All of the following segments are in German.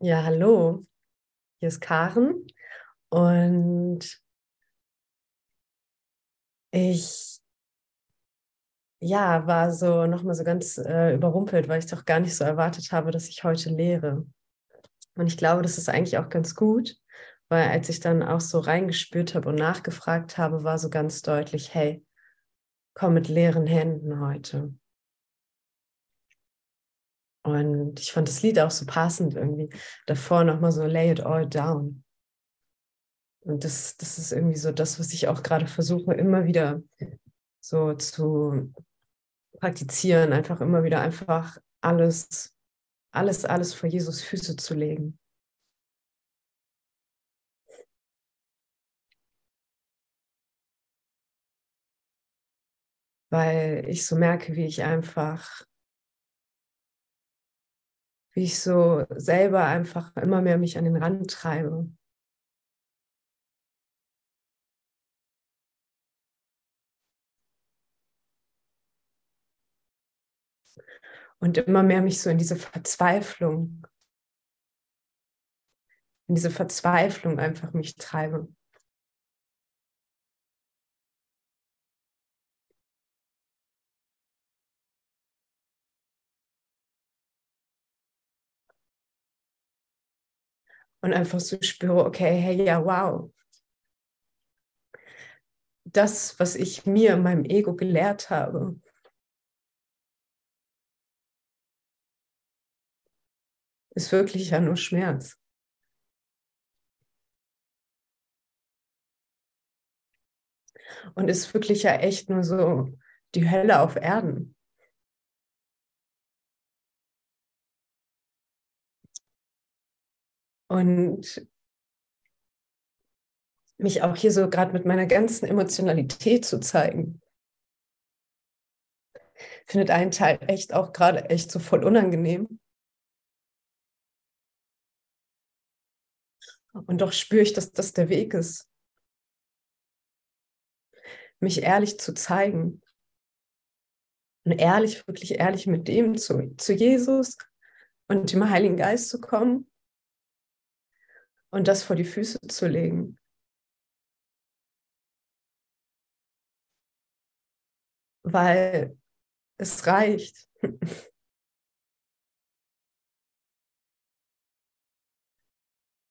Ja, hallo. Hier ist Karen und ich ja, war so nochmal so ganz äh, überrumpelt, weil ich doch gar nicht so erwartet habe, dass ich heute lehre. Und ich glaube, das ist eigentlich auch ganz gut, weil als ich dann auch so reingespürt habe und nachgefragt habe, war so ganz deutlich, hey, komm mit leeren Händen heute. Und ich fand das Lied auch so passend irgendwie. Davor nochmal so Lay it all down. Und das, das ist irgendwie so das, was ich auch gerade versuche, immer wieder so zu praktizieren, einfach immer wieder einfach alles, alles, alles vor Jesus Füße zu legen. Weil ich so merke, wie ich einfach wie ich so selber einfach immer mehr mich an den Rand treibe. Und immer mehr mich so in diese Verzweiflung, in diese Verzweiflung einfach mich treibe. Und einfach so spüre, okay, hey, ja, wow. Das, was ich mir, in meinem Ego gelehrt habe, ist wirklich ja nur Schmerz. Und ist wirklich ja echt nur so die Hölle auf Erden. Und mich auch hier so gerade mit meiner ganzen Emotionalität zu zeigen. Findet einen Teil echt auch gerade echt so voll unangenehm. Und doch spüre ich, dass das der Weg ist. Mich ehrlich zu zeigen. Und ehrlich, wirklich ehrlich mit dem zu, zu Jesus und dem Heiligen Geist zu kommen und das vor die Füße zu legen. Weil es reicht.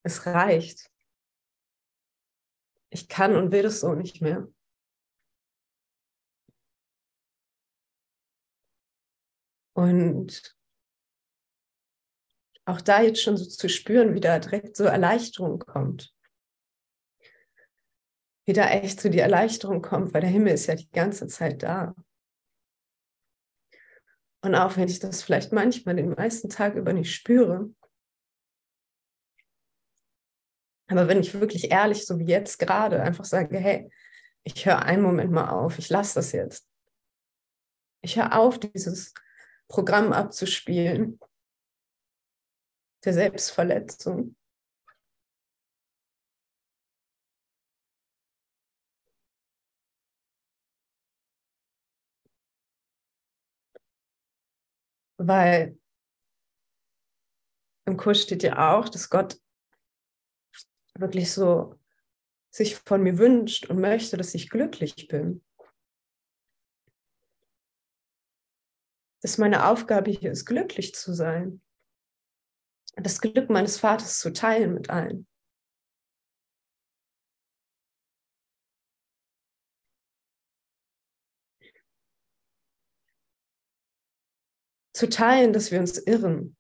Es reicht. Ich kann und will das so nicht mehr. Und auch da jetzt schon so zu spüren, wie da direkt so Erleichterung kommt. Wie da echt so die Erleichterung kommt, weil der Himmel ist ja die ganze Zeit da. Und auch wenn ich das vielleicht manchmal den meisten Tag über nicht spüre, aber wenn ich wirklich ehrlich, so wie jetzt gerade, einfach sage, hey, ich höre einen Moment mal auf, ich lasse das jetzt. Ich höre auf, dieses Programm abzuspielen der Selbstverletzung. Weil im Kurs steht ja auch, dass Gott wirklich so sich von mir wünscht und möchte, dass ich glücklich bin. Dass meine Aufgabe hier ist, glücklich zu sein das Glück meines Vaters zu teilen mit allen. Zu teilen, dass wir uns irren,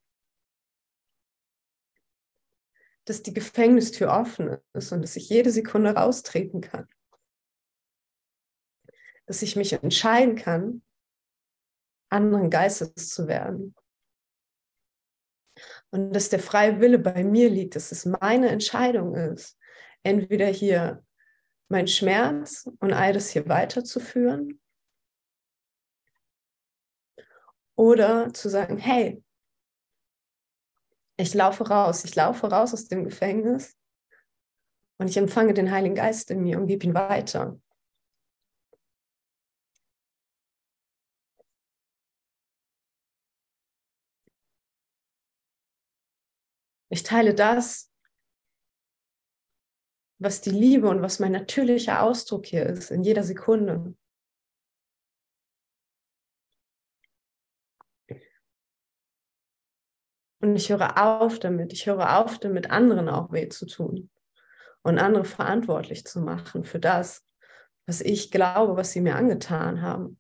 dass die Gefängnistür offen ist und dass ich jede Sekunde raustreten kann. Dass ich mich entscheiden kann, anderen Geistes zu werden und dass der freie Wille bei mir liegt, dass es meine Entscheidung ist, entweder hier mein Schmerz und all das hier weiterzuführen oder zu sagen, hey, ich laufe raus, ich laufe raus aus dem Gefängnis und ich empfange den Heiligen Geist in mir und gebe ihn weiter. Ich teile das, was die Liebe und was mein natürlicher Ausdruck hier ist, in jeder Sekunde. Und ich höre auf damit, ich höre auf damit, anderen auch weh zu tun und andere verantwortlich zu machen für das, was ich glaube, was sie mir angetan haben.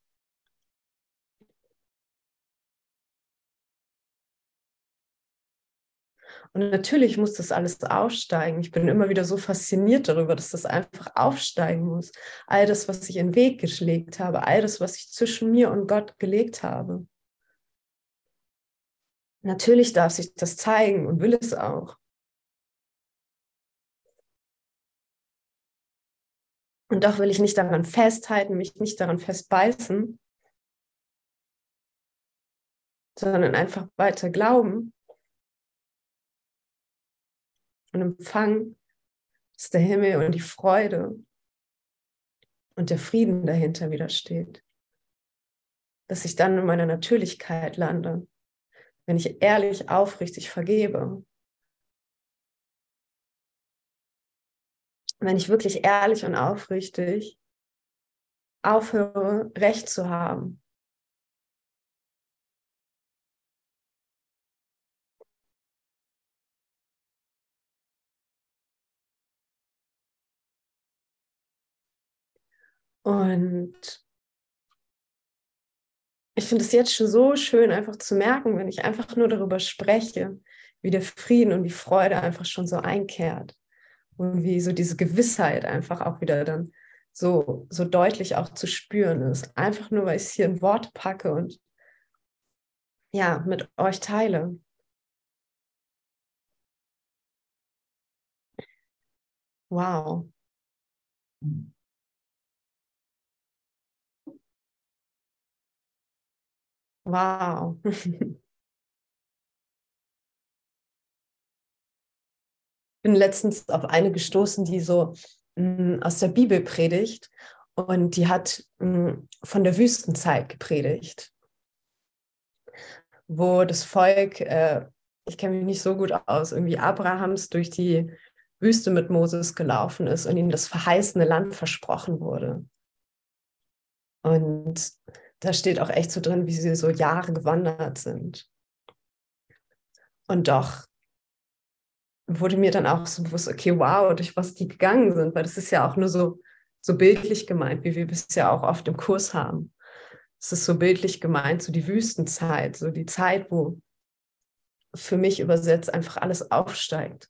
Und natürlich muss das alles aufsteigen. Ich bin immer wieder so fasziniert darüber, dass das einfach aufsteigen muss. All das, was ich in den Weg geschlägt habe, all das, was ich zwischen mir und Gott gelegt habe. Natürlich darf sich das zeigen und will es auch. Und doch will ich nicht daran festhalten, mich nicht daran festbeißen, sondern einfach weiter glauben und empfangen, dass der Himmel und die Freude und der Frieden dahinter widersteht. Dass ich dann in meiner Natürlichkeit lande, wenn ich ehrlich, aufrichtig vergebe. Wenn ich wirklich ehrlich und aufrichtig aufhöre, Recht zu haben Und ich finde es jetzt schon so schön, einfach zu merken, wenn ich einfach nur darüber spreche, wie der Frieden und die Freude einfach schon so einkehrt und wie so diese Gewissheit einfach auch wieder dann so, so deutlich auch zu spüren ist. Einfach nur, weil ich es hier in Worte packe und ja, mit euch teile. Wow. Wow. bin letztens auf eine gestoßen, die so mm, aus der Bibel predigt und die hat mm, von der Wüstenzeit gepredigt, wo das Volk, äh, ich kenne mich nicht so gut aus, irgendwie Abrahams durch die Wüste mit Moses gelaufen ist und ihm das verheißene Land versprochen wurde. Und da steht auch echt so drin, wie sie so Jahre gewandert sind. Und doch wurde mir dann auch so bewusst, okay, wow, durch was die gegangen sind, weil das ist ja auch nur so, so bildlich gemeint, wie wir es ja auch oft im Kurs haben. Es ist so bildlich gemeint, so die Wüstenzeit, so die Zeit, wo für mich übersetzt einfach alles aufsteigt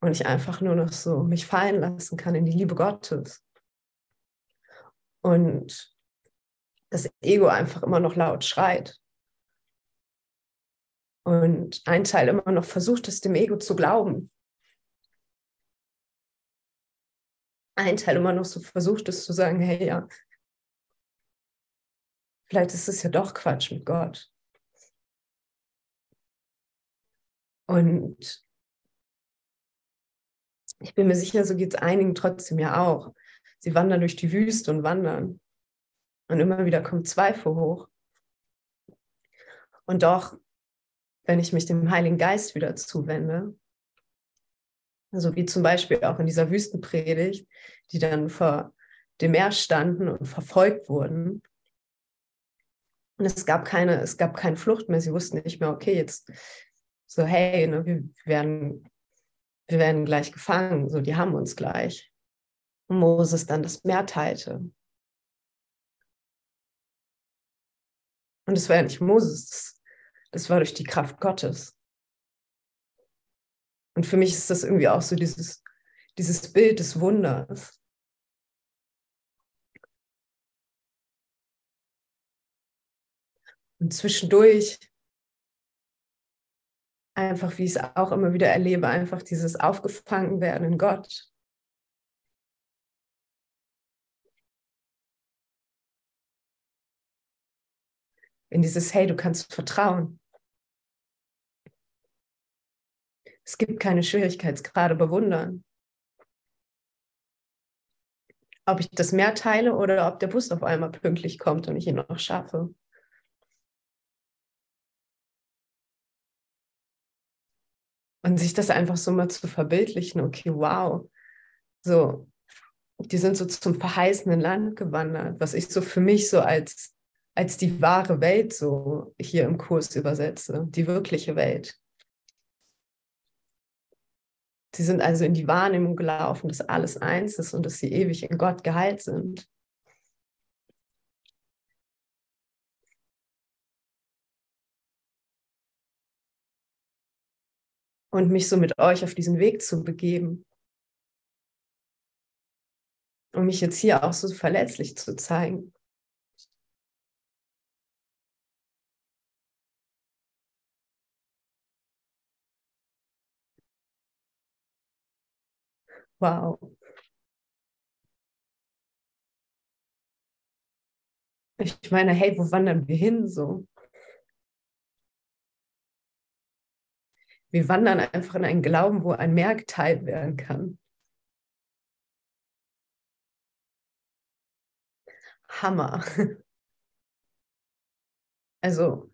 und ich einfach nur noch so mich fallen lassen kann in die Liebe Gottes. Und das Ego einfach immer noch laut schreit. Und ein Teil immer noch versucht es dem Ego zu glauben. Ein Teil immer noch so versucht es zu sagen, hey ja, vielleicht ist es ja doch Quatsch mit Gott. Und ich bin mir sicher, so geht es einigen trotzdem ja auch. Sie wandern durch die Wüste und wandern. Und immer wieder kommt Zweifel hoch. Und doch, wenn ich mich dem Heiligen Geist wieder zuwende, so wie zum Beispiel auch in dieser Wüstenpredigt, die dann vor dem Meer standen und verfolgt wurden. Und es gab keine, es gab keine Flucht mehr. Sie wussten nicht mehr, okay, jetzt so, hey, ne, wir, werden, wir werden gleich gefangen, so, die haben uns gleich. Und Moses dann das Meer teilte. Und es war ja nicht Moses, das, war durch die Kraft Gottes. Und für mich ist das irgendwie auch so dieses, dieses Bild des Wunders. Und zwischendurch einfach, wie ich es auch immer wieder erlebe, einfach dieses Aufgefangenwerden in Gott. In dieses Hey, du kannst vertrauen. Es gibt keine Schwierigkeitsgrade bewundern. Ob ich das mehr teile oder ob der Bus auf einmal pünktlich kommt und ich ihn noch schaffe. Und sich das einfach so mal zu verbildlichen, okay, wow, so, die sind so zum verheißenen Land gewandert, was ich so für mich so als, als die wahre Welt so hier im Kurs übersetze, die wirkliche Welt. Sie sind also in die Wahrnehmung gelaufen, dass alles eins ist und dass sie ewig in Gott geheilt sind. Und mich so mit euch auf diesen Weg zu begeben. Um mich jetzt hier auch so verletzlich zu zeigen. Wow. Ich meine, hey, wo wandern wir hin so? Wir wandern einfach in einen Glauben, wo ein Meer geteilt werden kann. Hammer. Also,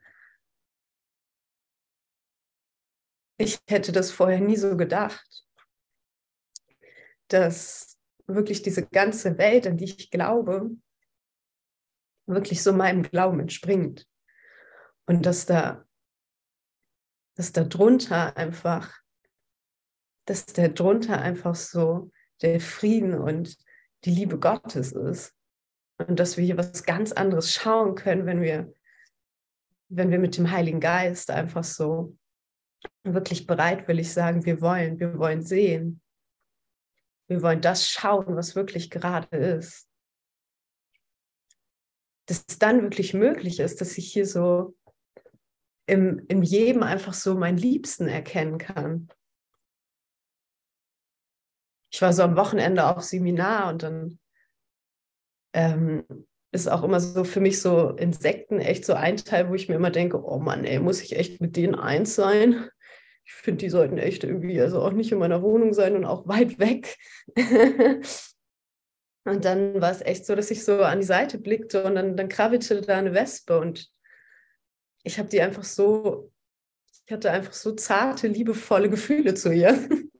ich hätte das vorher nie so gedacht dass wirklich diese ganze Welt, an die ich glaube, wirklich so meinem Glauben entspringt. Und dass da, dass da drunter einfach, dass da drunter einfach so der Frieden und die Liebe Gottes ist. Und dass wir hier was ganz anderes schauen können, wenn wir, wenn wir mit dem Heiligen Geist einfach so wirklich bereitwillig sagen, wir wollen, wir wollen sehen. Wir wollen das schauen, was wirklich gerade ist. Dass es dann wirklich möglich ist, dass ich hier so im, in jedem einfach so meinen Liebsten erkennen kann. Ich war so am Wochenende auf Seminar und dann ähm, ist auch immer so für mich so Insekten echt so ein Teil, wo ich mir immer denke, oh Mann, ey, muss ich echt mit denen eins sein? Ich finde, die sollten echt irgendwie, also auch nicht in meiner Wohnung sein und auch weit weg. und dann war es echt so, dass ich so an die Seite blickte und dann, dann krabbelte da eine Wespe und ich habe die einfach so, ich hatte einfach so zarte, liebevolle Gefühle zu ihr.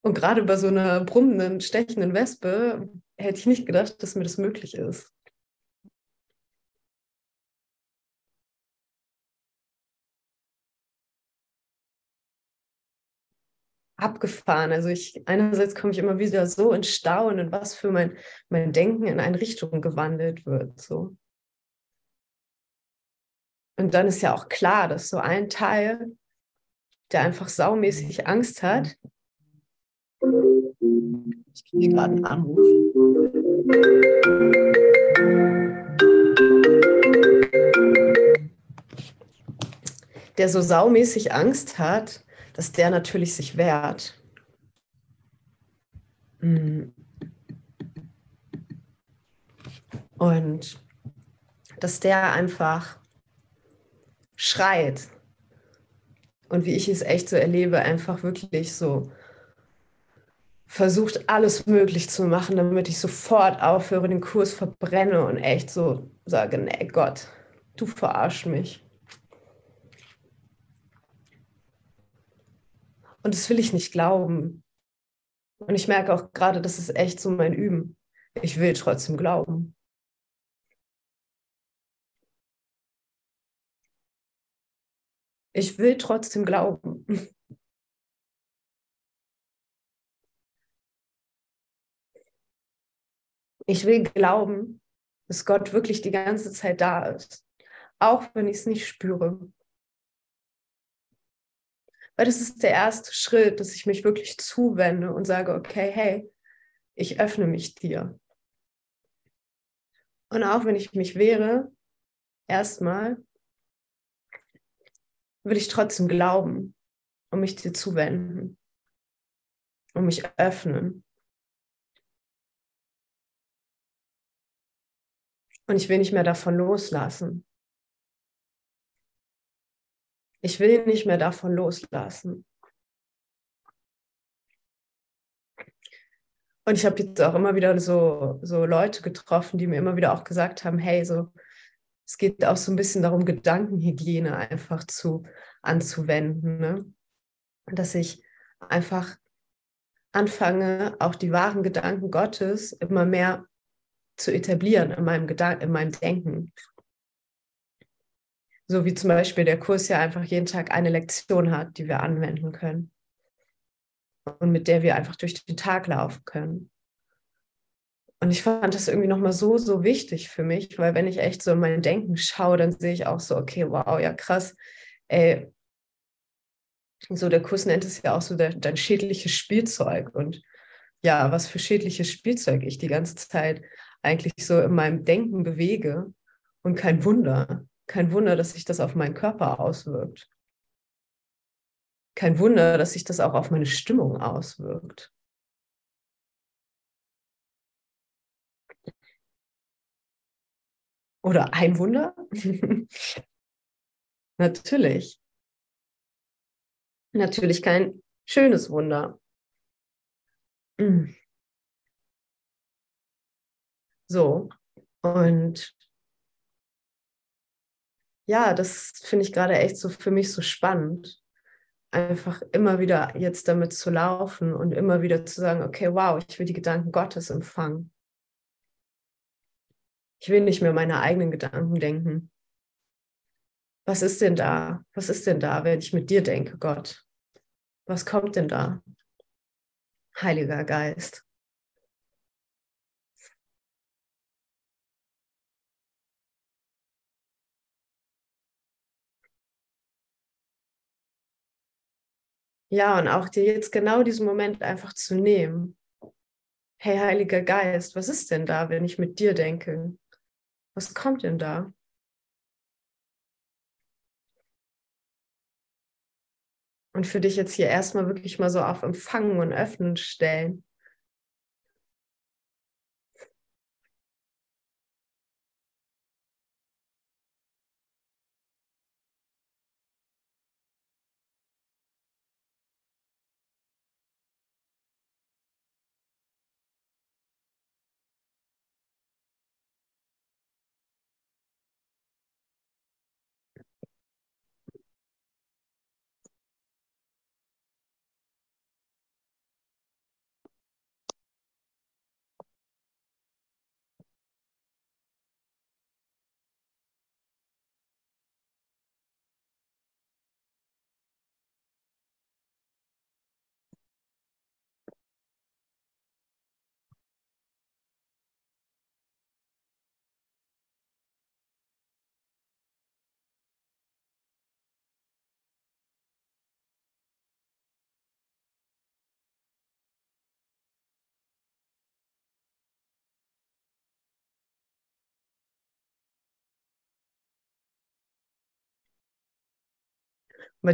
Und gerade bei so einer brummenden, stechenden Wespe hätte ich nicht gedacht, dass mir das möglich ist. Abgefahren. Also ich einerseits komme ich immer wieder so in Staunen, was für mein, mein Denken in eine Richtung gewandelt wird. So. Und dann ist ja auch klar, dass so ein Teil, der einfach saumäßig Angst hat, ich kriege gerade einen Anruf. Der so saumäßig Angst hat, dass der natürlich sich wehrt. Mm. Und dass der einfach schreit. Und wie ich es echt so erlebe, einfach wirklich so versucht, alles möglich zu machen, damit ich sofort aufhöre, den Kurs verbrenne und echt so sage, nee, Gott, du verarsch mich. Und das will ich nicht glauben. Und ich merke auch gerade, das ist echt so mein Üben. Ich will trotzdem glauben. Ich will trotzdem glauben. Ich will glauben, dass Gott wirklich die ganze Zeit da ist, auch wenn ich es nicht spüre. Weil das ist der erste Schritt, dass ich mich wirklich zuwende und sage, okay, hey, ich öffne mich dir. Und auch wenn ich mich wehre, erstmal, will ich trotzdem glauben und mich dir zuwenden und mich öffnen. Und ich will nicht mehr davon loslassen. Ich will nicht mehr davon loslassen. Und ich habe jetzt auch immer wieder so, so Leute getroffen, die mir immer wieder auch gesagt haben, hey, so, es geht auch so ein bisschen darum, Gedankenhygiene einfach zu anzuwenden. Ne? dass ich einfach anfange, auch die wahren Gedanken Gottes immer mehr zu etablieren in meinem, Gedan in meinem Denken. So wie zum Beispiel der Kurs ja einfach jeden Tag eine Lektion hat, die wir anwenden können und mit der wir einfach durch den Tag laufen können. Und ich fand das irgendwie nochmal so, so wichtig für mich, weil wenn ich echt so in mein Denken schaue, dann sehe ich auch so, okay, wow, ja krass, ey, so der Kurs nennt es ja auch so der, dein schädliches Spielzeug. Und ja, was für schädliches Spielzeug ich die ganze Zeit eigentlich so in meinem Denken bewege. Und kein Wunder, kein Wunder, dass sich das auf meinen Körper auswirkt. Kein Wunder, dass sich das auch auf meine Stimmung auswirkt. Oder ein Wunder? Natürlich. Natürlich kein schönes Wunder. Mm. So, und ja, das finde ich gerade echt so für mich so spannend, einfach immer wieder jetzt damit zu laufen und immer wieder zu sagen, okay, wow, ich will die Gedanken Gottes empfangen. Ich will nicht mehr meine eigenen Gedanken denken. Was ist denn da? Was ist denn da, wenn ich mit dir denke, Gott? Was kommt denn da? Heiliger Geist. Ja, und auch dir jetzt genau diesen Moment einfach zu nehmen. Hey, Heiliger Geist, was ist denn da, wenn ich mit dir denke? Was kommt denn da? Und für dich jetzt hier erstmal wirklich mal so auf Empfangen und Öffnen stellen.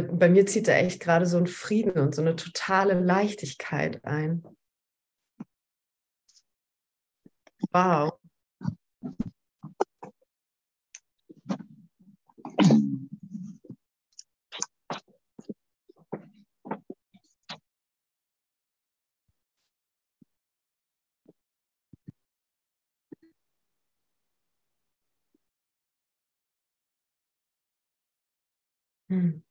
Bei, mir zieht da echt gerade so ein Frieden und so eine totale Leichtigkeit ein. Wow. Hm.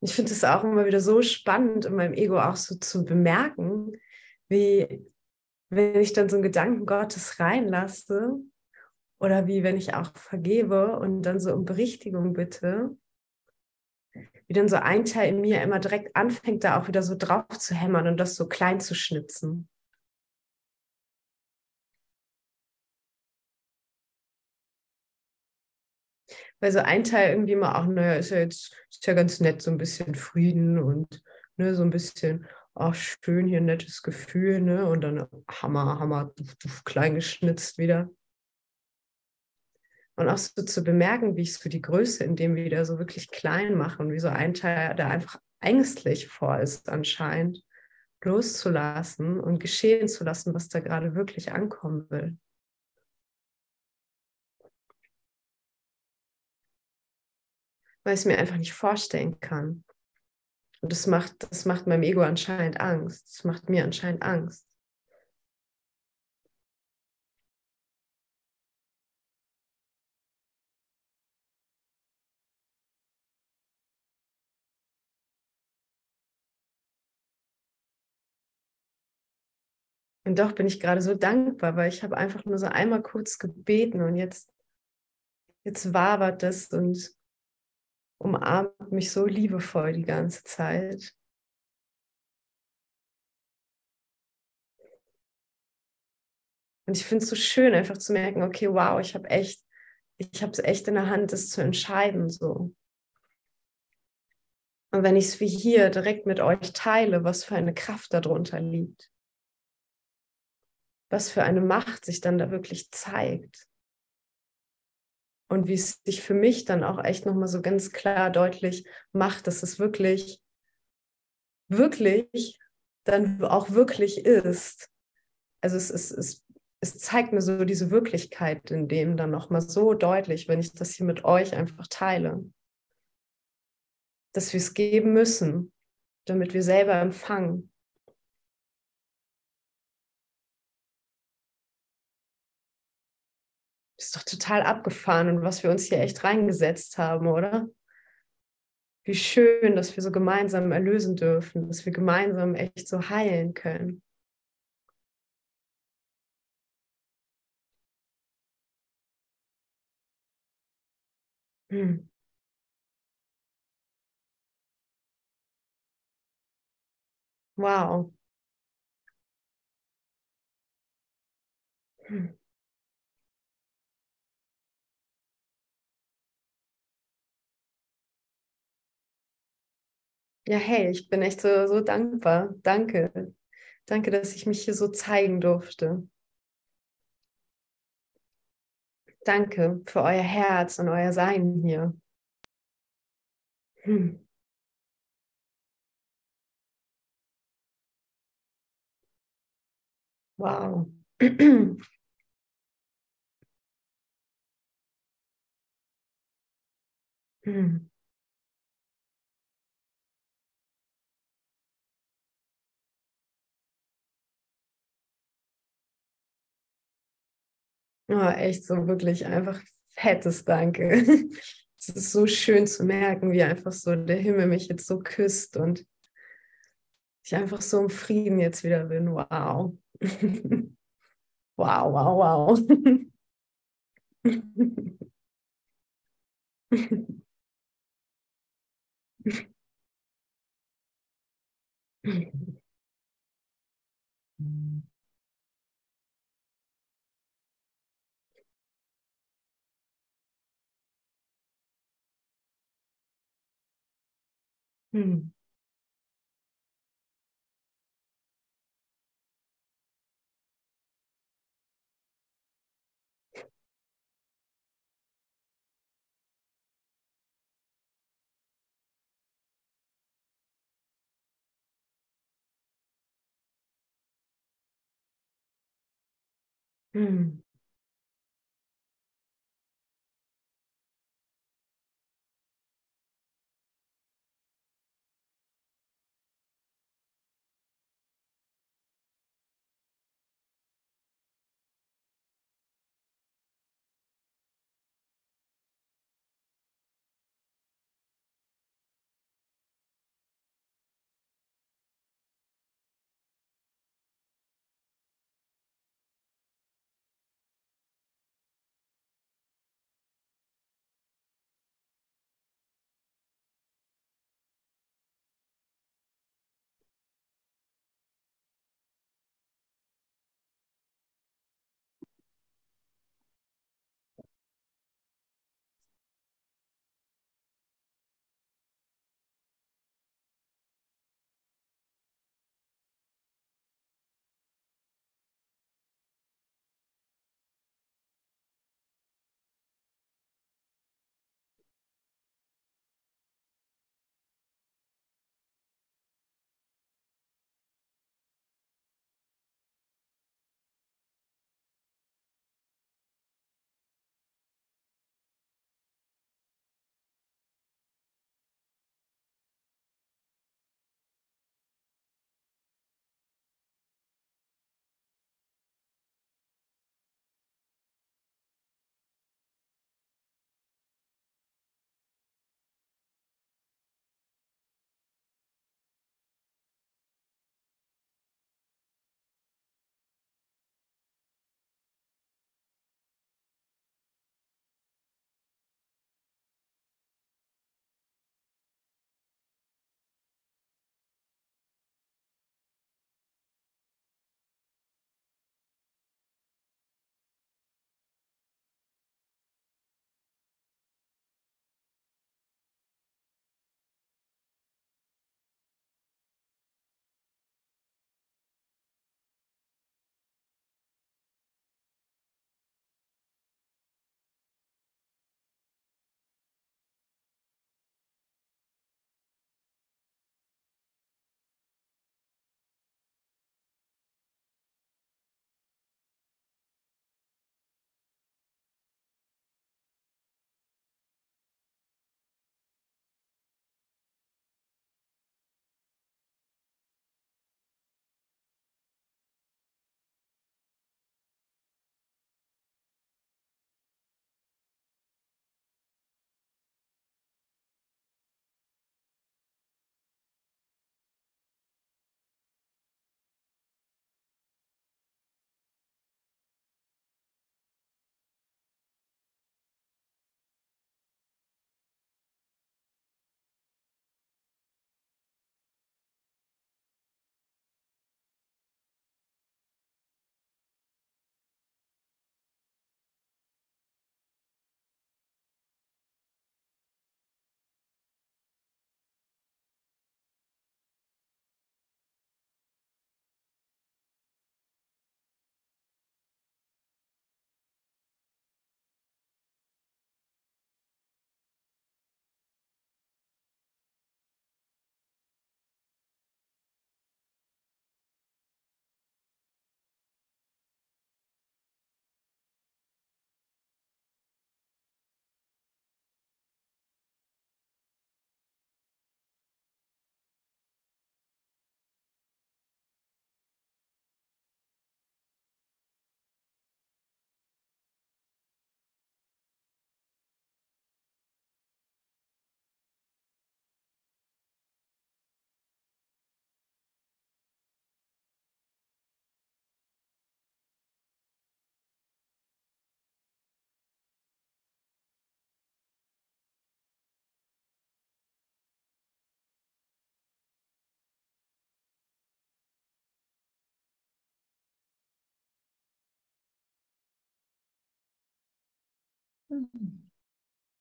Ich finde es auch immer wieder so spannend, in meinem Ego auch so zu bemerken, wie wenn ich dann so einen Gedanken Gottes reinlasse oder wie wenn ich auch vergebe und dann so um Berichtigung bitte, wie dann so ein Teil in mir immer direkt anfängt, da auch wieder so drauf zu hämmern und das so klein zu schnitzen. Weil so ein Teil irgendwie immer auch, naja, ist ja jetzt ist ja ganz nett, so ein bisschen Frieden und ne, so ein bisschen, ach, schön hier, nettes Gefühl, ne? Und dann Hammer, Hammer, duf, duf, klein geschnitzt wieder. Und auch so zu bemerken, wie ich so die Größe in dem wieder so wirklich klein mache und wie so ein Teil, der einfach ängstlich vor ist anscheinend, loszulassen und geschehen zu lassen, was da gerade wirklich ankommen will. weil ich es mir einfach nicht vorstellen kann. Und das macht, das macht meinem Ego anscheinend Angst. Das macht mir anscheinend Angst. Und doch bin ich gerade so dankbar, weil ich habe einfach nur so einmal kurz gebeten und jetzt, jetzt wabert das und umarmt mich so liebevoll die ganze Zeit. Und ich finde es so schön, einfach zu merken, okay, wow, ich habe echt, ich habe es echt in der Hand, das zu entscheiden. So. Und wenn ich es wie hier direkt mit euch teile, was für eine Kraft darunter liegt, was für eine Macht sich dann da wirklich zeigt. Und wie es sich für mich dann auch echt nochmal so ganz klar deutlich macht, dass es wirklich, wirklich dann auch wirklich ist. Also es, es, es es zeigt mir so diese Wirklichkeit in dem dann nochmal so deutlich, wenn ich das hier mit euch einfach teile. Dass wir es geben müssen, damit wir selber empfangen. Doch total abgefahren und was wir uns hier echt reingesetzt haben, oder? Wie schön, dass wir so gemeinsam erlösen dürfen, dass wir gemeinsam echt so heilen können. Hm. Wow. Hm. Ja, hey, ich bin echt so, so dankbar. Danke. Danke, dass ich mich hier so zeigen durfte. Danke für euer Herz und euer Sein hier. Hm. Wow. hm. Oh, echt so wirklich einfach fettes Danke. Es ist so schön zu merken, wie einfach so der Himmel mich jetzt so küsst und ich einfach so im Frieden jetzt wieder bin. Wow. Wow, wow, wow. Hm. Hm.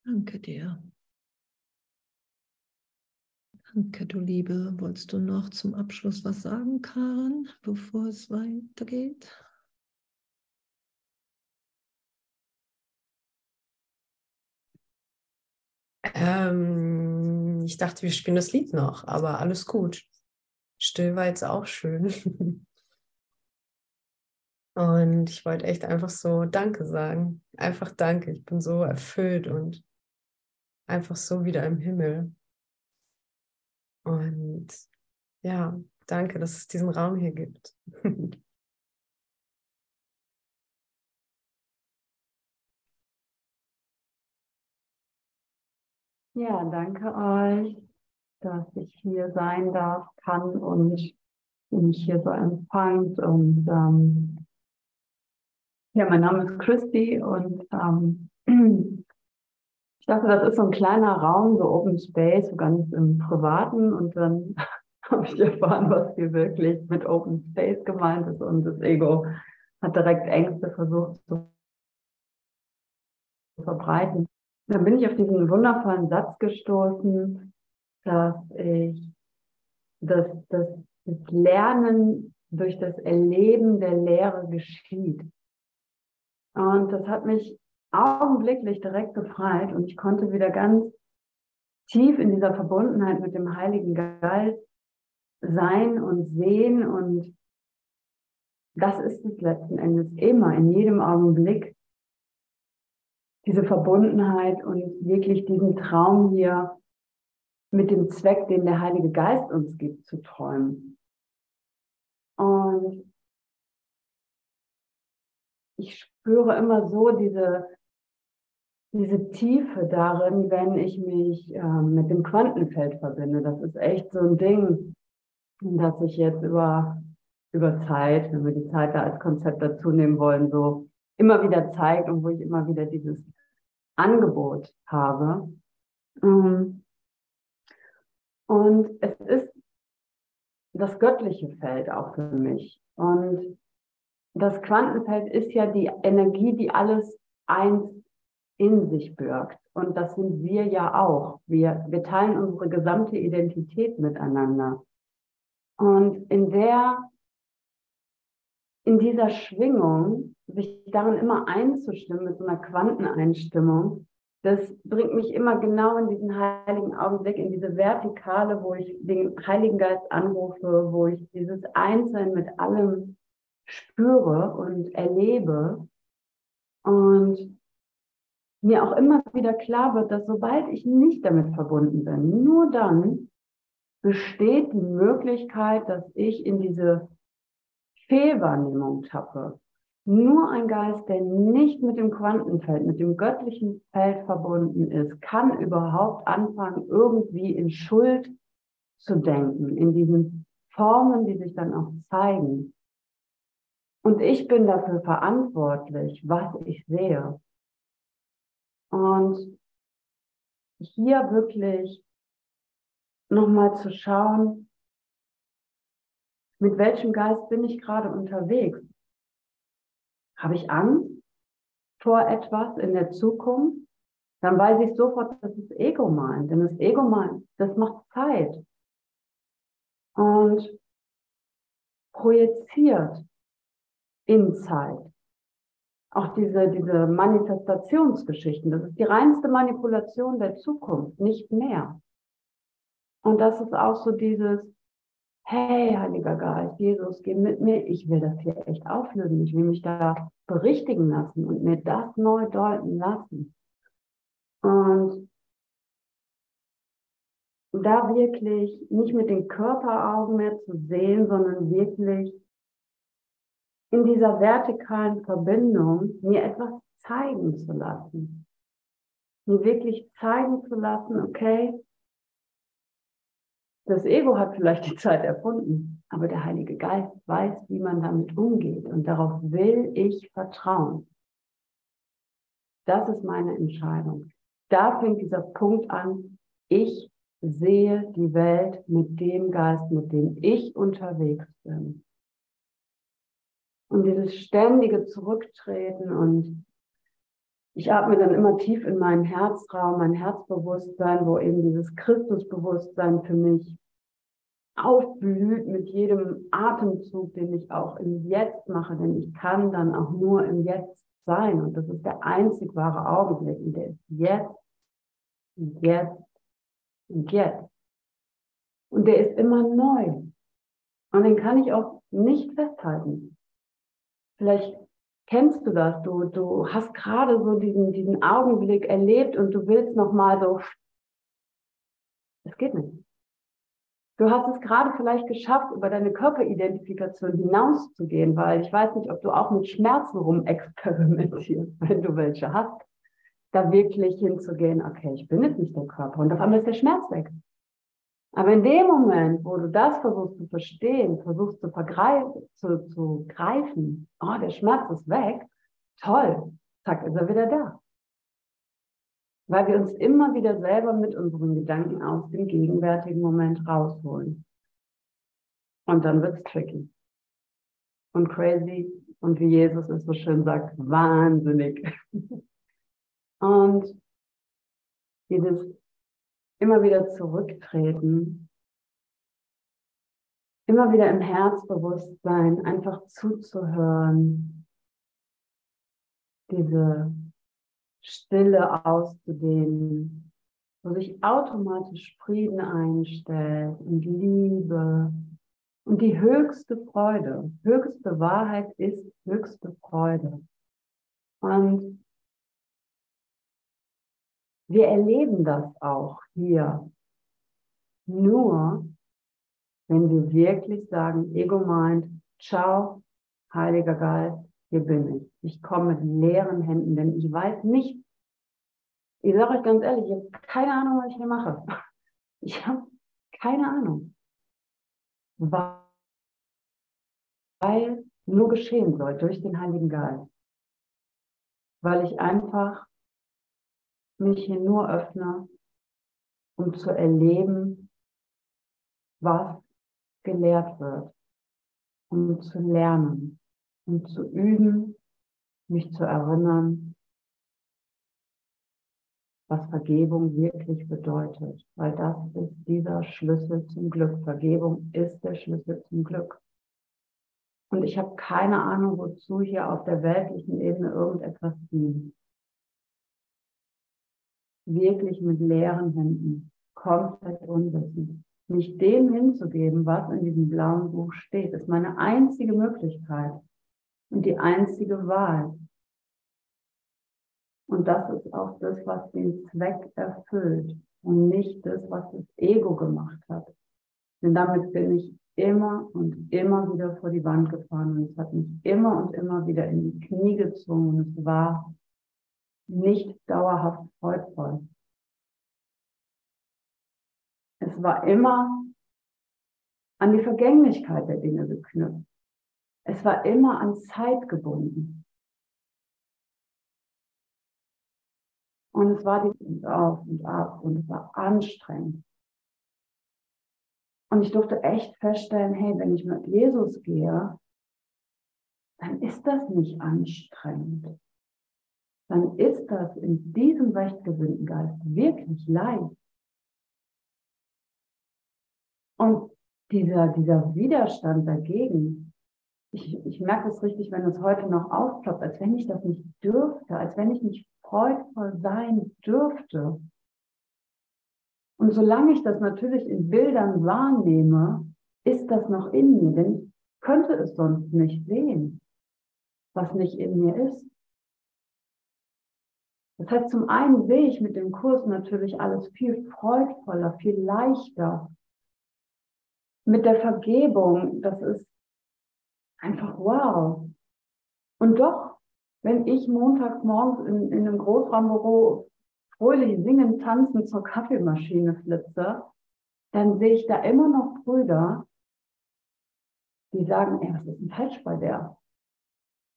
Danke dir. Danke, du Liebe. Wolltest du noch zum Abschluss was sagen, Karen, bevor es weitergeht? Ähm, ich dachte, wir spielen das Lied noch, aber alles gut. Still war jetzt auch schön. Und ich wollte echt einfach so Danke sagen. Einfach Danke. Ich bin so erfüllt und einfach so wieder im Himmel. Und ja, danke, dass es diesen Raum hier gibt. Ja, danke euch, dass ich hier sein darf, kann und mich hier so empfangt. Und ähm, ja, mein Name ist Christy und ähm, ich dachte, das ist so ein kleiner Raum, so Open Space, so ganz im Privaten. Und dann habe ich erfahren, was hier wirklich mit Open Space gemeint ist. Und das Ego hat direkt Ängste versucht zu verbreiten. Dann bin ich auf diesen wundervollen Satz gestoßen, dass ich dass, dass das Lernen durch das Erleben der Lehre geschieht. Und das hat mich augenblicklich direkt befreit und ich konnte wieder ganz tief in dieser Verbundenheit mit dem Heiligen Geist sein und sehen und das ist es letzten Endes immer, in jedem Augenblick, diese Verbundenheit und wirklich diesen Traum hier mit dem Zweck, den der Heilige Geist uns gibt, zu träumen. Und ich spüre immer so diese, diese Tiefe darin, wenn ich mich äh, mit dem Quantenfeld verbinde. Das ist echt so ein Ding, das ich jetzt über, über Zeit, wenn wir die Zeit da als Konzept dazu nehmen wollen, so immer wieder zeigt und wo ich immer wieder dieses Angebot habe. Ähm, und es ist das göttliche Feld auch für mich. Und das Quantenfeld ist ja die Energie, die alles eins in sich birgt. Und das sind wir ja auch. Wir, wir teilen unsere gesamte Identität miteinander. Und in der, in dieser Schwingung, sich darin immer einzustimmen mit so einer Quanteneinstimmung, das bringt mich immer genau in diesen heiligen Augenblick, in diese Vertikale, wo ich den Heiligen Geist anrufe, wo ich dieses Einzeln mit allem spüre und erlebe. Und mir auch immer wieder klar wird, dass sobald ich nicht damit verbunden bin, nur dann besteht die Möglichkeit, dass ich in diese Fehlwahrnehmung tappe. Nur ein Geist, der nicht mit dem Quantenfeld, mit dem göttlichen Feld verbunden ist, kann überhaupt anfangen, irgendwie in Schuld zu denken, in diesen Formen, die sich dann auch zeigen. Und ich bin dafür verantwortlich, was ich sehe. Und hier wirklich nochmal zu schauen, mit welchem Geist bin ich gerade unterwegs? Habe ich Angst vor etwas in der Zukunft? Dann weiß ich sofort, dass es Ego meint. Denn das Ego meint, das macht Zeit. Und projiziert in Zeit. Auch diese, diese Manifestationsgeschichten, das ist die reinste Manipulation der Zukunft, nicht mehr. Und das ist auch so dieses, hey, Heiliger Geist, Jesus, geh mit mir, ich will das hier echt auflösen, ich will mich da berichtigen lassen und mir das neu deuten lassen. Und da wirklich nicht mit den Körperaugen mehr zu sehen, sondern wirklich in dieser vertikalen Verbindung mir etwas zeigen zu lassen. Mir wirklich zeigen zu lassen, okay, das Ego hat vielleicht die Zeit erfunden, aber der Heilige Geist weiß, wie man damit umgeht und darauf will ich vertrauen. Das ist meine Entscheidung. Da fängt dieser Punkt an. Ich sehe die Welt mit dem Geist, mit dem ich unterwegs bin. Und dieses ständige Zurücktreten und ich atme dann immer tief in meinen Herzraum, mein Herzbewusstsein, wo eben dieses Christusbewusstsein für mich aufblüht mit jedem Atemzug, den ich auch im Jetzt mache, denn ich kann dann auch nur im Jetzt sein und das ist der einzig wahre Augenblick und der ist jetzt, jetzt und jetzt. Und der ist immer neu. Und den kann ich auch nicht festhalten. Vielleicht kennst du das, du, du hast gerade so diesen, diesen Augenblick erlebt und du willst nochmal so, es geht nicht. Du hast es gerade vielleicht geschafft, über deine Körperidentifikation hinauszugehen, weil ich weiß nicht, ob du auch mit Schmerzen rumexperimentierst, wenn du welche hast, da wirklich hinzugehen, okay, ich bin jetzt nicht der Körper und auf einmal ist der Schmerz weg. Aber in dem Moment, wo du das versuchst zu verstehen, versuchst zu, zu, zu greifen, oh, der Schmerz ist weg, toll, zack, ist er wieder da. Weil wir uns immer wieder selber mit unseren Gedanken aus dem gegenwärtigen Moment rausholen. Und dann wird's tricky. Und crazy. Und wie Jesus es so schön sagt, wahnsinnig. Und dieses immer wieder zurücktreten, immer wieder im Herzbewusstsein einfach zuzuhören, diese Stille auszudehnen, wo sich automatisch Frieden einstellt und Liebe und die höchste Freude. Höchste Wahrheit ist höchste Freude. Und wir erleben das auch hier. Nur, wenn wir wirklich sagen, Ego meint, ciao, Heiliger Geist, hier bin ich. Ich komme mit leeren Händen, denn ich weiß nicht, ich sage euch ganz ehrlich, ich habe keine Ahnung, was ich hier mache. Ich habe keine Ahnung. Weil nur geschehen soll durch den Heiligen Geist. Weil ich einfach mich hier nur öffne, um zu erleben, was gelehrt wird, um zu lernen, um zu üben, mich zu erinnern, was Vergebung wirklich bedeutet, weil das ist dieser Schlüssel zum Glück. Vergebung ist der Schlüssel zum Glück. Und ich habe keine Ahnung, wozu hier auf der weltlichen Ebene irgendetwas dient wirklich mit leeren Händen, komplett unwissend. Nicht dem hinzugeben, was in diesem blauen Buch steht, ist meine einzige Möglichkeit und die einzige Wahl. Und das ist auch das, was den Zweck erfüllt und nicht das, was das Ego gemacht hat. Denn damit bin ich immer und immer wieder vor die Wand gefahren und es hat mich immer und immer wieder in die Knie gezwungen und es war nicht dauerhaft freudvoll. Es war immer an die Vergänglichkeit der Dinge geknüpft. Es war immer an Zeit gebunden. Und es war die auf und ab und es war anstrengend. Und ich durfte echt feststellen, hey, wenn ich mit Jesus gehe, dann ist das nicht anstrengend dann ist das in diesem rechtgesinnten Geist wirklich leicht. Und dieser, dieser Widerstand dagegen, ich, ich merke es richtig, wenn es heute noch aufploppt, als wenn ich das nicht dürfte, als wenn ich nicht freudvoll sein dürfte. Und solange ich das natürlich in Bildern wahrnehme, ist das noch in mir, denn ich könnte es sonst nicht sehen, was nicht in mir ist. Das heißt, zum einen sehe ich mit dem Kurs natürlich alles viel freudvoller, viel leichter. Mit der Vergebung, das ist einfach wow. Und doch, wenn ich montags morgens in, in einem Großraumbüro fröhlich singen, tanzen zur Kaffeemaschine flitze, dann sehe ich da immer noch Brüder, die sagen, ey, was ist denn falsch bei der?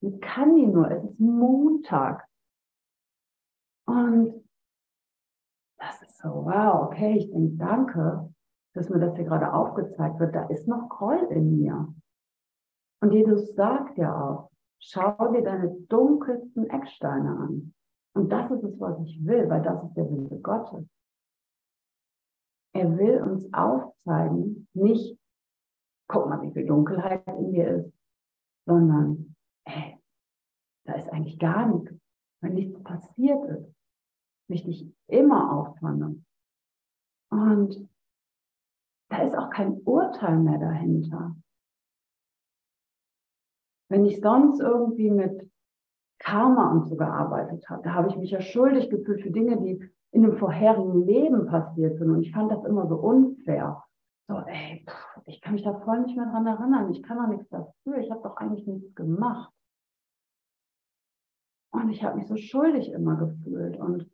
Wie kann die nur? Es ist Montag. Und das ist so, wow, okay, ich denke, danke, dass mir das hier gerade aufgezeigt wird. Da ist noch Groll in mir. Und Jesus sagt ja auch, schau dir deine dunkelsten Ecksteine an. Und das ist es, was ich will, weil das ist der Wille Gottes. Er will uns aufzeigen, nicht, guck mal, wie viel Dunkelheit in dir ist, sondern, ey, da ist eigentlich gar nichts. Wenn nichts passiert ist, möchte ich immer auffangen. Und da ist auch kein Urteil mehr dahinter. Wenn ich sonst irgendwie mit Karma und so gearbeitet habe, da habe ich mich ja schuldig gefühlt für Dinge, die in dem vorherigen Leben passiert sind. Und ich fand das immer so unfair. So, ey, pff, ich kann mich da voll nicht mehr dran erinnern. Ich kann doch nichts dafür. Ich habe doch eigentlich nichts gemacht. Und ich habe mich so schuldig immer gefühlt. Und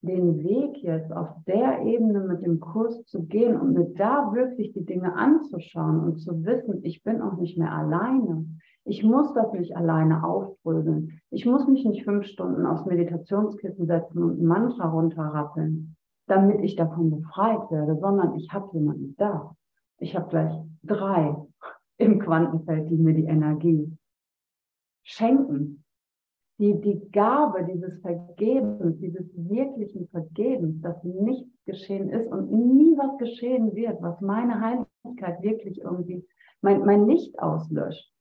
den Weg jetzt auf der Ebene mit dem Kurs zu gehen und mir da wirklich die Dinge anzuschauen und zu wissen, ich bin auch nicht mehr alleine. Ich muss das nicht alleine aufbröseln. Ich muss mich nicht fünf Stunden aufs Meditationskissen setzen und ein Mantra runterrappeln, damit ich davon befreit werde, sondern ich habe jemanden da. Ich habe gleich drei im Quantenfeld, die mir die Energie schenken, die, die Gabe dieses Vergebens, dieses wirklichen Vergebens, dass nichts geschehen ist und nie was geschehen wird, was meine Heiligkeit wirklich irgendwie, mein, mein Licht auslöscht.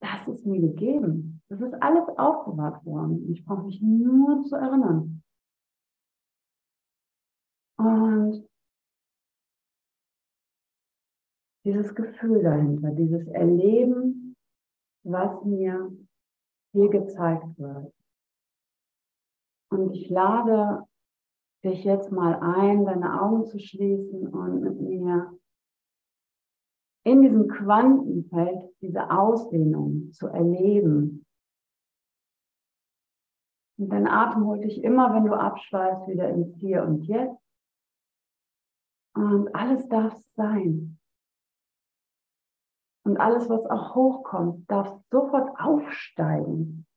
Das ist mir gegeben. Das ist alles aufbewahrt worden. Ich brauche mich nur zu erinnern. Und dieses Gefühl dahinter, dieses Erleben, was mir hier gezeigt wird. Und ich lade dich jetzt mal ein, deine Augen zu schließen und mit mir in diesem Quantenfeld diese Ausdehnung zu erleben. Und dein Atem holt dich immer, wenn du abschweißt, wieder ins Hier und Jetzt. Und alles darf sein. Und alles, was auch hochkommt, darf sofort aufsteigen.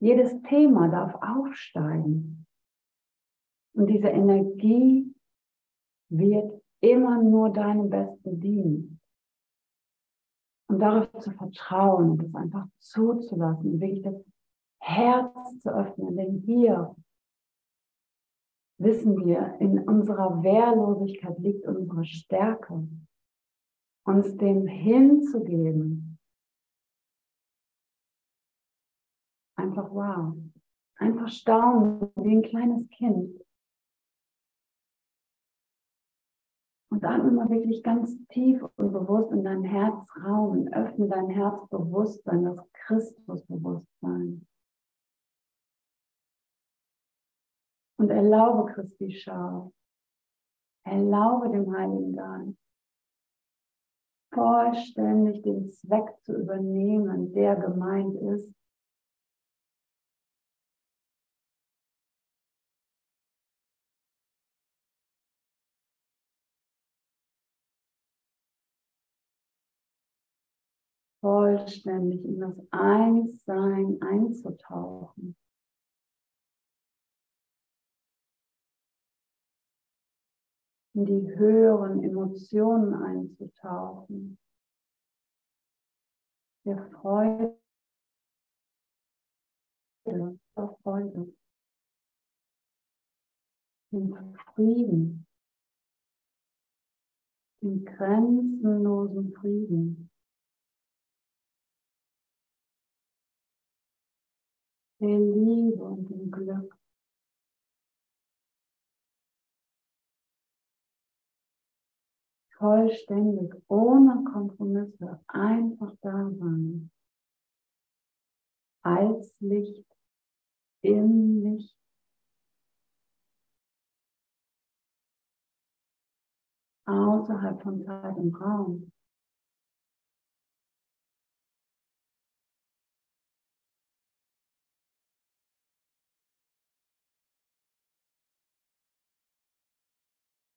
Jedes Thema darf aufsteigen. Und diese Energie wird immer nur deinem Besten dienen. Und darauf zu vertrauen und es einfach zuzulassen, wirklich das Herz zu öffnen, denn hier wissen wir, in unserer Wehrlosigkeit liegt unsere Stärke uns dem hinzugeben. Einfach wow. Einfach staunen wie ein kleines Kind. Und dann immer wirklich ganz tief und bewusst in dein Herzraum und öffne dein Herzbewusstsein, das Christusbewusstsein. Und erlaube Christi Schau. Erlaube dem Heiligen Geist vollständig den Zweck zu übernehmen, der gemeint ist. vollständig in das Einssein einzutauchen. In die höheren Emotionen einzutauchen. Der Freude, der Freude, den Frieden, den grenzenlosen Frieden. Der Liebe und dem Glück. Vollständig, ohne Kompromisse, einfach da sein. Als Licht, im Licht. Außerhalb von Zeit und Raum.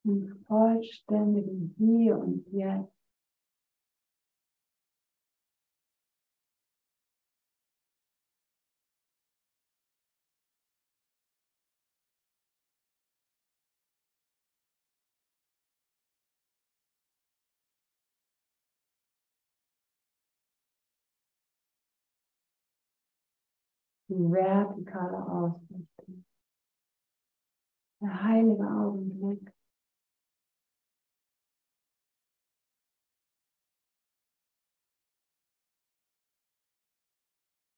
im vollständigen Hier und Jetzt die vertikale Ausrichtung. Der heilige Augenblick.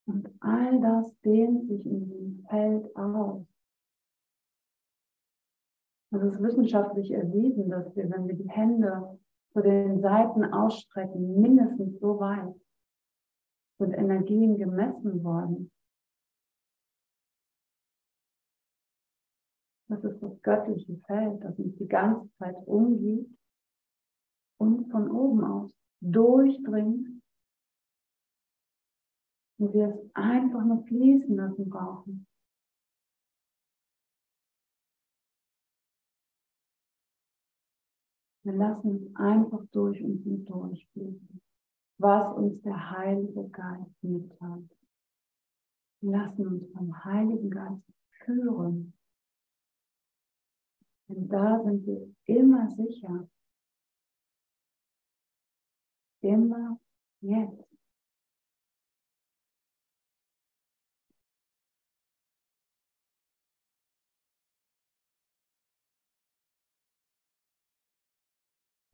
Und all das dehnt sich in diesem Feld aus. Es ist wissenschaftlich erwiesen, dass wir, wenn wir die Hände zu den Seiten ausstrecken, mindestens so weit sind Energien gemessen worden. Das ist das göttliche Feld, das uns die ganze Zeit umgibt und von oben aus durchdringt und wir es einfach nur fließen lassen brauchen. Wir lassen uns einfach durch uns hindurchfließen, was uns der Heilige Geist mitteilt. Wir lassen uns vom Heiligen Geist führen. Denn da sind wir immer sicher. Immer jetzt.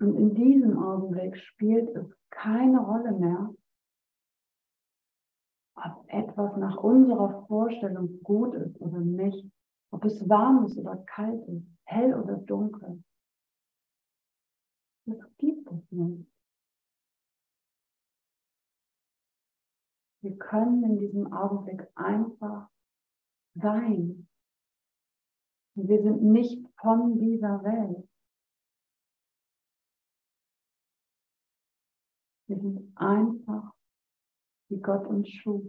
Und in diesem Augenblick spielt es keine Rolle mehr, ob etwas nach unserer Vorstellung gut ist oder nicht, ob es warm ist oder kalt ist, hell oder dunkel. Das gibt es nicht. Wir können in diesem Augenblick einfach sein. wir sind nicht von dieser Welt. Wir sind einfach, wie Gott uns schuf.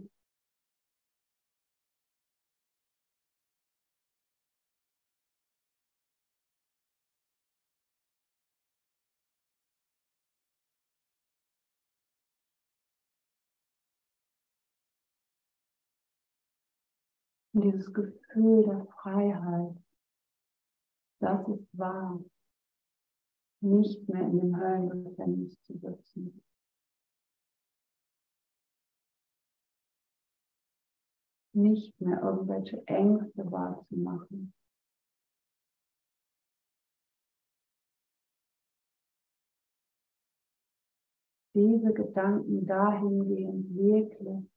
Und dieses Gefühl der Freiheit, das ist wahr, nicht mehr in dem Höllengefängnis zu sitzen. Nicht mehr irgendwelche Ängste wahrzumachen. Diese Gedanken dahingehend wirklich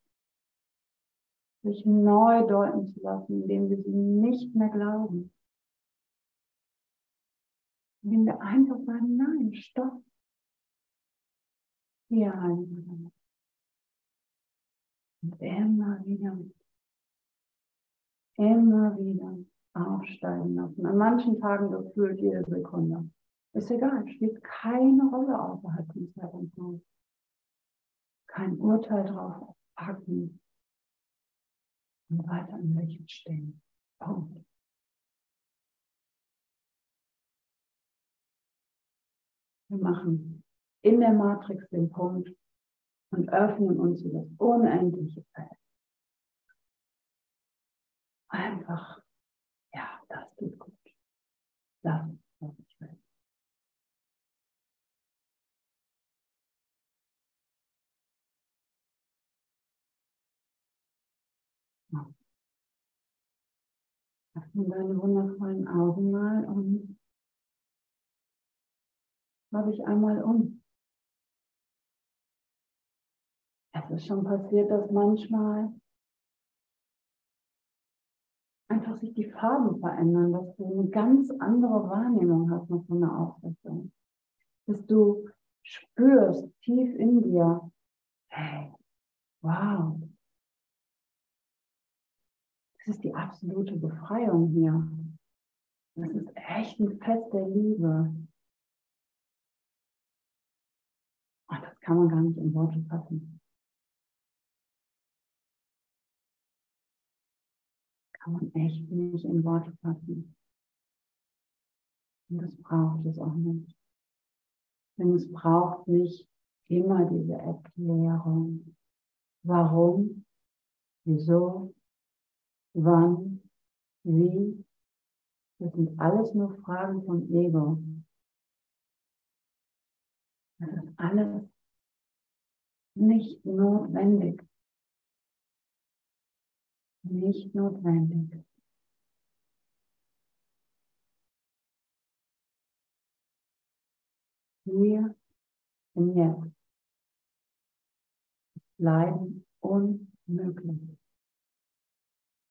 sich neu deuten zu lassen, indem wir sie nicht mehr glauben. Indem wir einfach sagen, nein, stopp. Hier ein. Und immer wieder immer wieder aufsteigen lassen. An manchen Tagen gefühlt jede Sekunde. Ist egal, spielt keine Rolle außerhalb und Raum. Kein Urteil drauf packen und weiter im Lächeln stehen. Punkt. Wir machen in der Matrix den Punkt und öffnen uns für das unendliche Feld einfach, ja, das tut gut. Das was ich will. Öffne deine wundervollen Augen mal und schau dich einmal um. Es ist schon passiert, dass manchmal einfach sich die Farben verändern, dass du eine ganz andere Wahrnehmung hast noch von der Ausrichtung. Dass du spürst tief in dir, hey, wow, das ist die absolute Befreiung hier. Das ist echt ein Fest der Liebe. Und das kann man gar nicht in Worte fassen. Kann man echt nicht in Worte fassen. Und das braucht es auch nicht. Denn es braucht nicht immer diese Erklärung. Warum, wieso, wann, wie. Das sind alles nur Fragen von Ego. Das ist alles nicht notwendig. Nicht notwendig. Hier und jetzt ist Leiden unmöglich.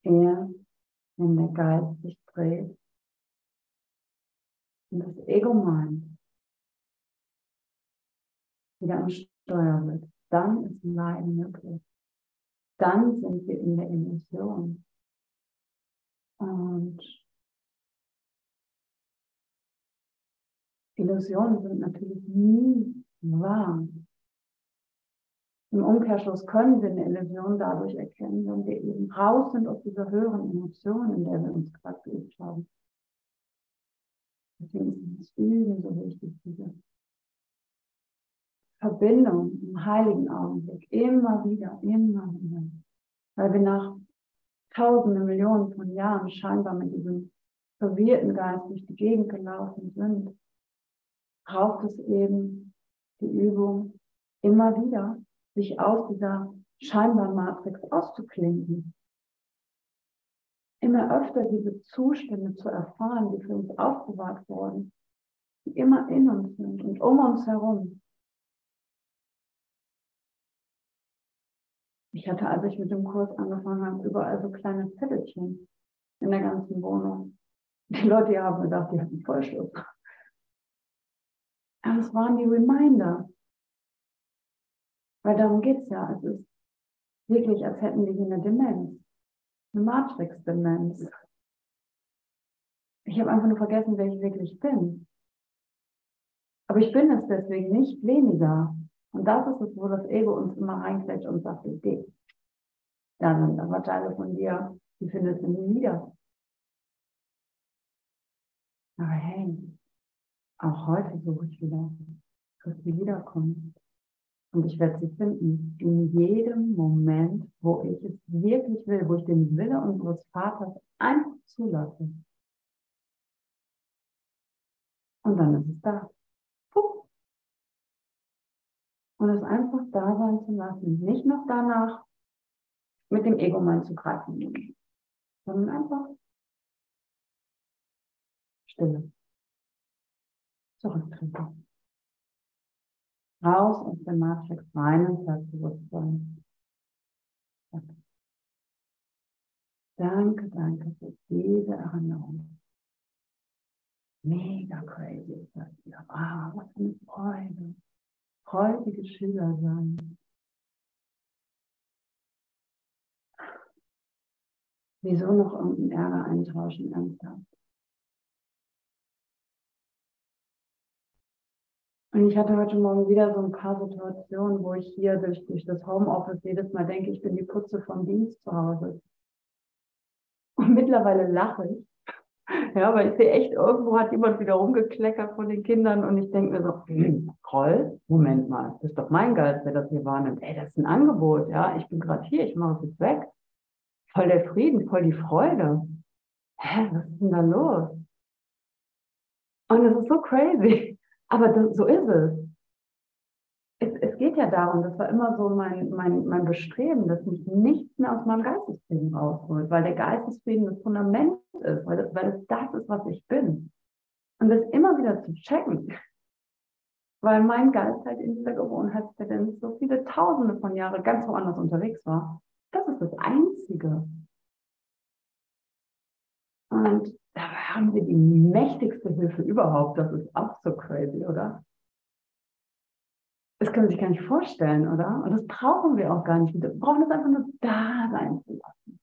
Er, wenn der Geist sich dreht und das Ego meint, wieder am Steuer wird, dann ist Leiden möglich. Dann sind wir in der Illusion. Und Illusionen sind natürlich nie wahr. Im Umkehrschluss können wir eine Illusion dadurch erkennen, wenn wir eben raus sind aus dieser höheren Emotion, in der wir uns gerade geübt haben. Deswegen ist es Üben so wichtig, diese Verbindung im heiligen Augenblick, immer wieder, immer wieder. Weil wir nach tausenden, Millionen von Jahren scheinbar mit diesem verwirrten Geist durch die Gegend gelaufen sind, braucht es eben die Übung, immer wieder sich aus dieser scheinbar Matrix auszuklinken. Immer öfter diese Zustände zu erfahren, die für uns aufbewahrt wurden, die immer in uns sind und um uns herum. Ich hatte, als ich mit dem Kurs angefangen habe, überall so kleine Zettelchen in der ganzen Wohnung. Die Leute haben gedacht, die hatten Vollschluss. Aber es waren die Reminder. Weil darum geht es ja. Es ist wirklich, als hätten wir hier eine Demenz. Eine Matrix-Demenz. Ich habe einfach nur vergessen, wer ich wirklich bin. Aber ich bin es deswegen nicht weniger. Und das ist es, wo das Ego uns immer reinquetscht und sagt, geh. Ja, sind aber Teile von dir, die findest du nie wieder. Aber hey, auch heute suche ich wieder, dass sie wiederkommt. Und ich werde sie finden. In jedem Moment, wo ich es wirklich will, wo ich den Wille unseres Vaters einfach zulasse. Und dann ist es da und es einfach da sein zu lassen. Nicht noch danach mit dem Ego mal zu greifen, sondern einfach Stille. Zurücktreten. Raus aus der Matrix rein ins Selbstbewusstsein. Danke, danke für diese Erinnerung. Mega crazy ist das hier. Wow, was für eine Freude freudige Schüler sein. Wieso noch irgendeinen Ärger eintauschen, ernsthaft? Und ich hatte heute Morgen wieder so ein paar Situationen, wo ich hier durch, durch das Homeoffice jedes Mal denke, ich bin die Putze vom Dienst zu Hause. Und mittlerweile lache ich, ja, weil ich sehe echt, irgendwo hat jemand wieder rumgekleckert von den Kindern und ich denke mir so, hm, Moment mal, das ist doch mein Geist, der das hier wahrnimmt. Ey, das ist ein Angebot, ja, ich bin gerade hier, ich mache es jetzt weg. Voll der Frieden, voll die Freude. Hä, was ist denn da los? Und es ist so crazy, aber das, so ist es geht ja darum, das war immer so mein, mein, mein Bestreben, dass mich nichts mehr aus meinem Geistesfrieden rausholt, weil der Geistesfrieden das Fundament ist, weil das, weil das das ist, was ich bin. Und das immer wieder zu checken, weil mein Geist halt in dieser Gewohnheitstendenz so viele Tausende von Jahren ganz woanders unterwegs war. Das ist das Einzige. Und da haben wir die mächtigste Hilfe überhaupt. Das ist auch so crazy, oder? Das können Sie sich gar nicht vorstellen, oder? Und das brauchen wir auch gar nicht. Wir brauchen es einfach nur da sein zu lassen.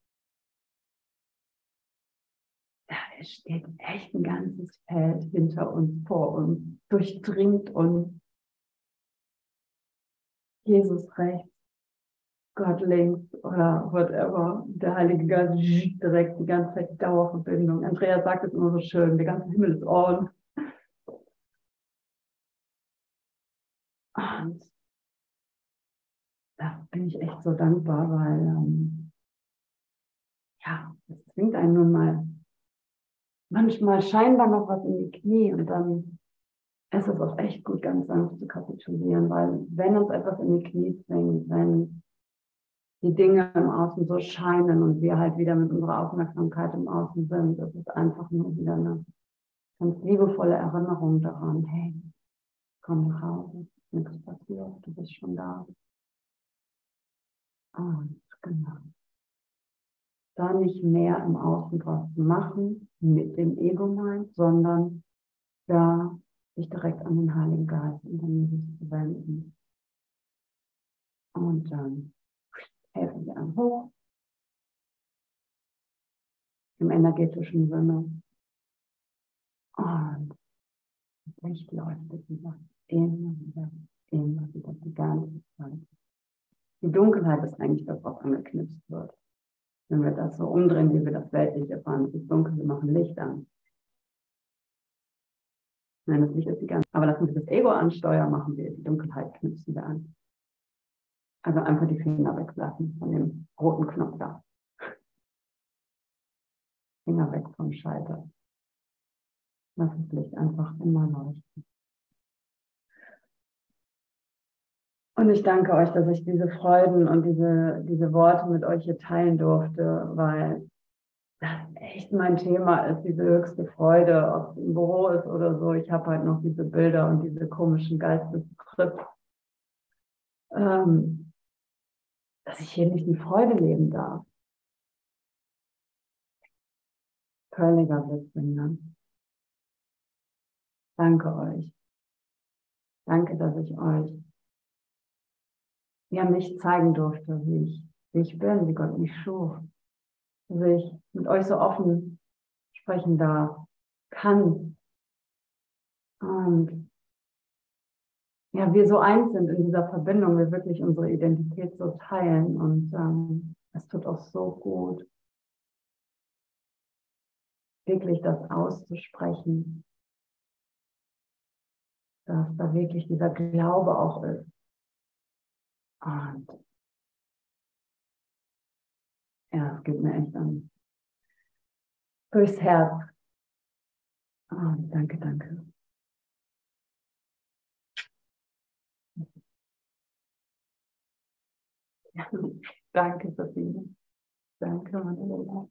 Da steht echt ein ganzes Feld hinter uns, vor uns, durchdringt uns. Jesus rechts, Gott links oder whatever. Der Heilige Geist direkt die ganze Zeit Dauerverbindung. Andreas sagt es immer so schön, der ganze Himmel ist on. Und da bin ich echt so dankbar, weil ähm, ja, es zwingt einen nun mal manchmal scheinbar noch was in die Knie und dann ist es auch echt gut, ganz sanft zu kapitulieren, weil wenn uns etwas in die Knie zwingt, wenn die Dinge im Außen so scheinen und wir halt wieder mit unserer Aufmerksamkeit im Außen sind. Das ist einfach nur wieder eine ganz liebevolle Erinnerung daran, hey, komm nach Hause, nichts passiert, du bist schon da. Und genau. Da nicht mehr im Außen draus zu machen mit dem Ego-Mind, sondern da sich direkt an den Heiligen Geist in der Nähe zu wenden. Und dann helfen wir einem hoch. Im energetischen Sinne. Und Licht leuchtet wieder. Immer wieder, immer wieder, die ganze Zeit. Die Dunkelheit ist eigentlich das, was angeknipst wird. Wenn wir das so umdrehen, wie wir das weltlich erfahren, ist dunkel, wir machen Licht an. Nein, das Licht ist die ganze Aber lassen wir das Ego ansteuern, machen wir die Dunkelheit, knipsen wir an. Also einfach die Finger weglassen von dem roten Knopf da. Finger weg vom Schalter. Lass das Licht einfach immer leuchten. Und ich danke euch, dass ich diese Freuden und diese, diese Worte mit euch hier teilen durfte, weil das echt mein Thema ist, diese höchste Freude, ob es im Büro ist oder so. Ich habe halt noch diese Bilder und diese komischen Geistestrips, ähm, dass ich hier nicht die Freude leben darf. Völliger Witz ne? Danke euch. Danke, dass ich euch ja mich zeigen durfte, wie ich, wie ich bin, wie Gott mich schuf dass ich mit euch so offen sprechen darf, kann. Und ja, wir so eins sind in dieser Verbindung, wir wirklich unsere Identität so teilen und ähm, es tut auch so gut, wirklich das auszusprechen, dass da wirklich dieser Glaube auch ist. Und ja, es geht mir echt an. Durchs Herz. Oh, danke, danke. Ja, danke, Sabine. Danke, Liebe.